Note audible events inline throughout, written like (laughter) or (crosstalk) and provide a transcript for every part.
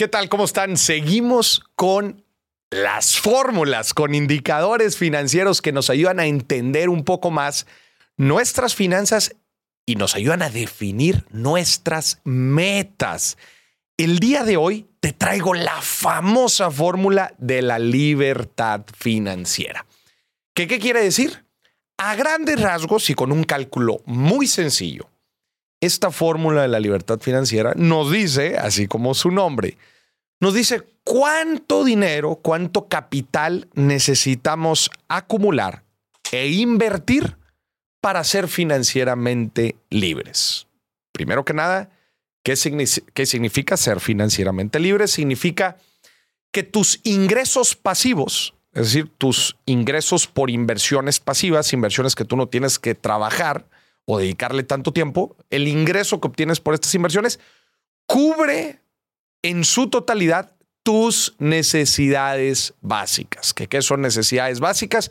¿Qué tal? ¿Cómo están? Seguimos con las fórmulas, con indicadores financieros que nos ayudan a entender un poco más nuestras finanzas y nos ayudan a definir nuestras metas. El día de hoy te traigo la famosa fórmula de la libertad financiera. ¿Qué, ¿Qué quiere decir? A grandes rasgos y con un cálculo muy sencillo, esta fórmula de la libertad financiera nos dice, así como su nombre, nos dice cuánto dinero, cuánto capital necesitamos acumular e invertir para ser financieramente libres. Primero que nada, ¿qué, significa ser financieramente libre? Significa que tus ingresos pasivos, es decir, tus ingresos por inversiones pasivas, inversiones que tú no tienes que trabajar o dedicarle tanto tiempo, el ingreso que obtienes por estas inversiones cubre en su totalidad tus necesidades básicas. ¿Qué, ¿Qué son necesidades básicas?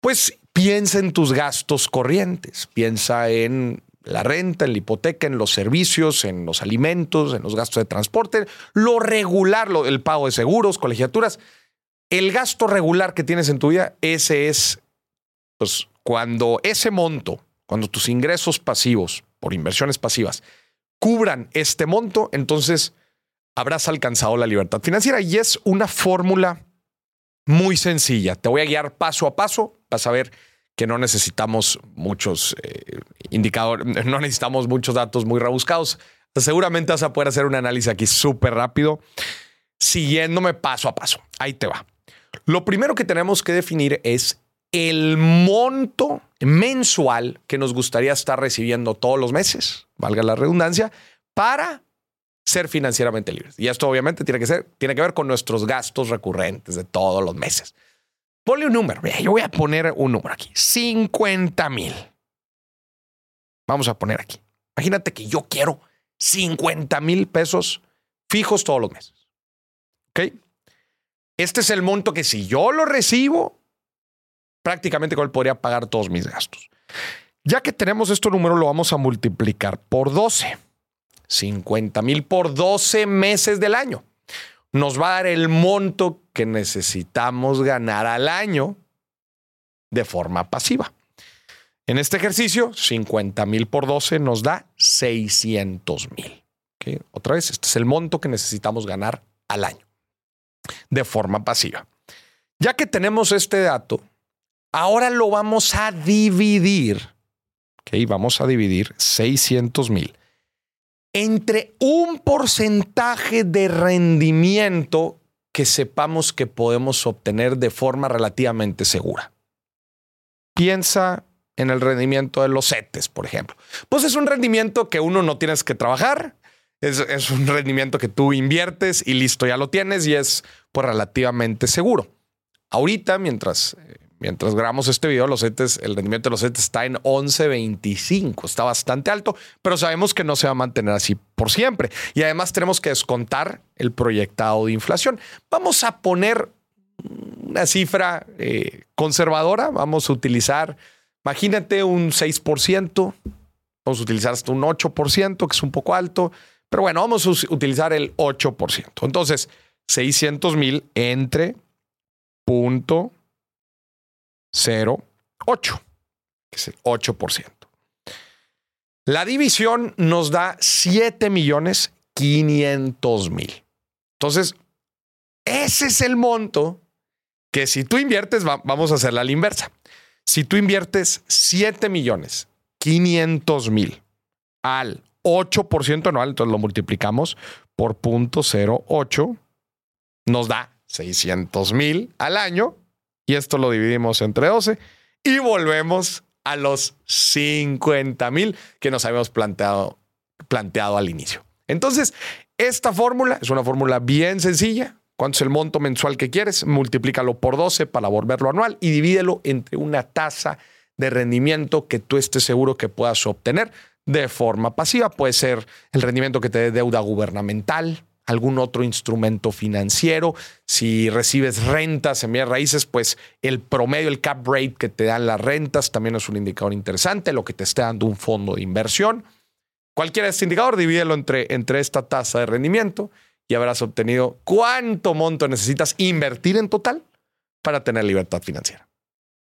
Pues piensa en tus gastos corrientes, piensa en la renta, en la hipoteca, en los servicios, en los alimentos, en los gastos de transporte, lo regular, lo, el pago de seguros, colegiaturas. El gasto regular que tienes en tu vida, ese es, pues, cuando ese monto, cuando tus ingresos pasivos por inversiones pasivas cubran este monto, entonces habrás alcanzado la libertad financiera y es una fórmula muy sencilla. Te voy a guiar paso a paso. Vas a ver que no necesitamos muchos eh, indicadores, (laughs) no necesitamos muchos datos muy rebuscados. Seguramente vas a poder hacer un análisis aquí súper rápido, siguiéndome paso a paso. Ahí te va. Lo primero que tenemos que definir es el monto mensual que nos gustaría estar recibiendo todos los meses, valga la redundancia, para ser financieramente libres. Y esto obviamente tiene que ser, tiene que ver con nuestros gastos recurrentes de todos los meses. Ponle un número. Yo voy a poner un número aquí. 50 mil. Vamos a poner aquí. Imagínate que yo quiero 50 mil pesos fijos todos los meses. ¿Ok? Este es el monto que si yo lo recibo, prácticamente con él podría pagar todos mis gastos. Ya que tenemos este número, lo vamos a multiplicar por 12. 50 mil por 12 meses del año. Nos va a dar el monto que necesitamos ganar al año de forma pasiva. En este ejercicio, 50 mil por 12 nos da 600 mil. Otra vez, este es el monto que necesitamos ganar al año de forma pasiva. Ya que tenemos este dato, ahora lo vamos a dividir. Vamos a dividir 600 mil entre un porcentaje de rendimiento que sepamos que podemos obtener de forma relativamente segura. Piensa en el rendimiento de los CETES, por ejemplo. Pues es un rendimiento que uno no tienes que trabajar, es, es un rendimiento que tú inviertes y listo, ya lo tienes y es pues, relativamente seguro. Ahorita, mientras eh, Mientras grabamos este video, los CETES, el rendimiento de los CETES está en 11.25. Está bastante alto, pero sabemos que no se va a mantener así por siempre. Y además tenemos que descontar el proyectado de inflación. Vamos a poner una cifra eh, conservadora. Vamos a utilizar, imagínate un 6%. Vamos a utilizar hasta un 8%, que es un poco alto. Pero bueno, vamos a utilizar el 8%. Entonces, 600 mil entre punto 0,8, que es el 8%. La división nos da 7 millones 500 mil. Entonces, ese es el monto que si tú inviertes, vamos a hacer la inversa. Si tú inviertes 7 millones 500 mil al 8% anual, entonces lo multiplicamos por 0.08, nos da 600 mil al año y esto lo dividimos entre 12 y volvemos a los 50 mil que nos habíamos planteado, planteado al inicio. Entonces, esta fórmula es una fórmula bien sencilla. ¿Cuánto es el monto mensual que quieres? Multiplícalo por 12 para volverlo anual y divídelo entre una tasa de rendimiento que tú estés seguro que puedas obtener de forma pasiva. Puede ser el rendimiento que te dé deuda gubernamental, algún otro instrumento financiero. Si recibes rentas en bienes raíces, pues el promedio, el cap rate que te dan las rentas también es un indicador interesante, lo que te esté dando un fondo de inversión. Cualquiera de este indicador, divídelo entre, entre esta tasa de rendimiento y habrás obtenido cuánto monto necesitas invertir en total para tener libertad financiera.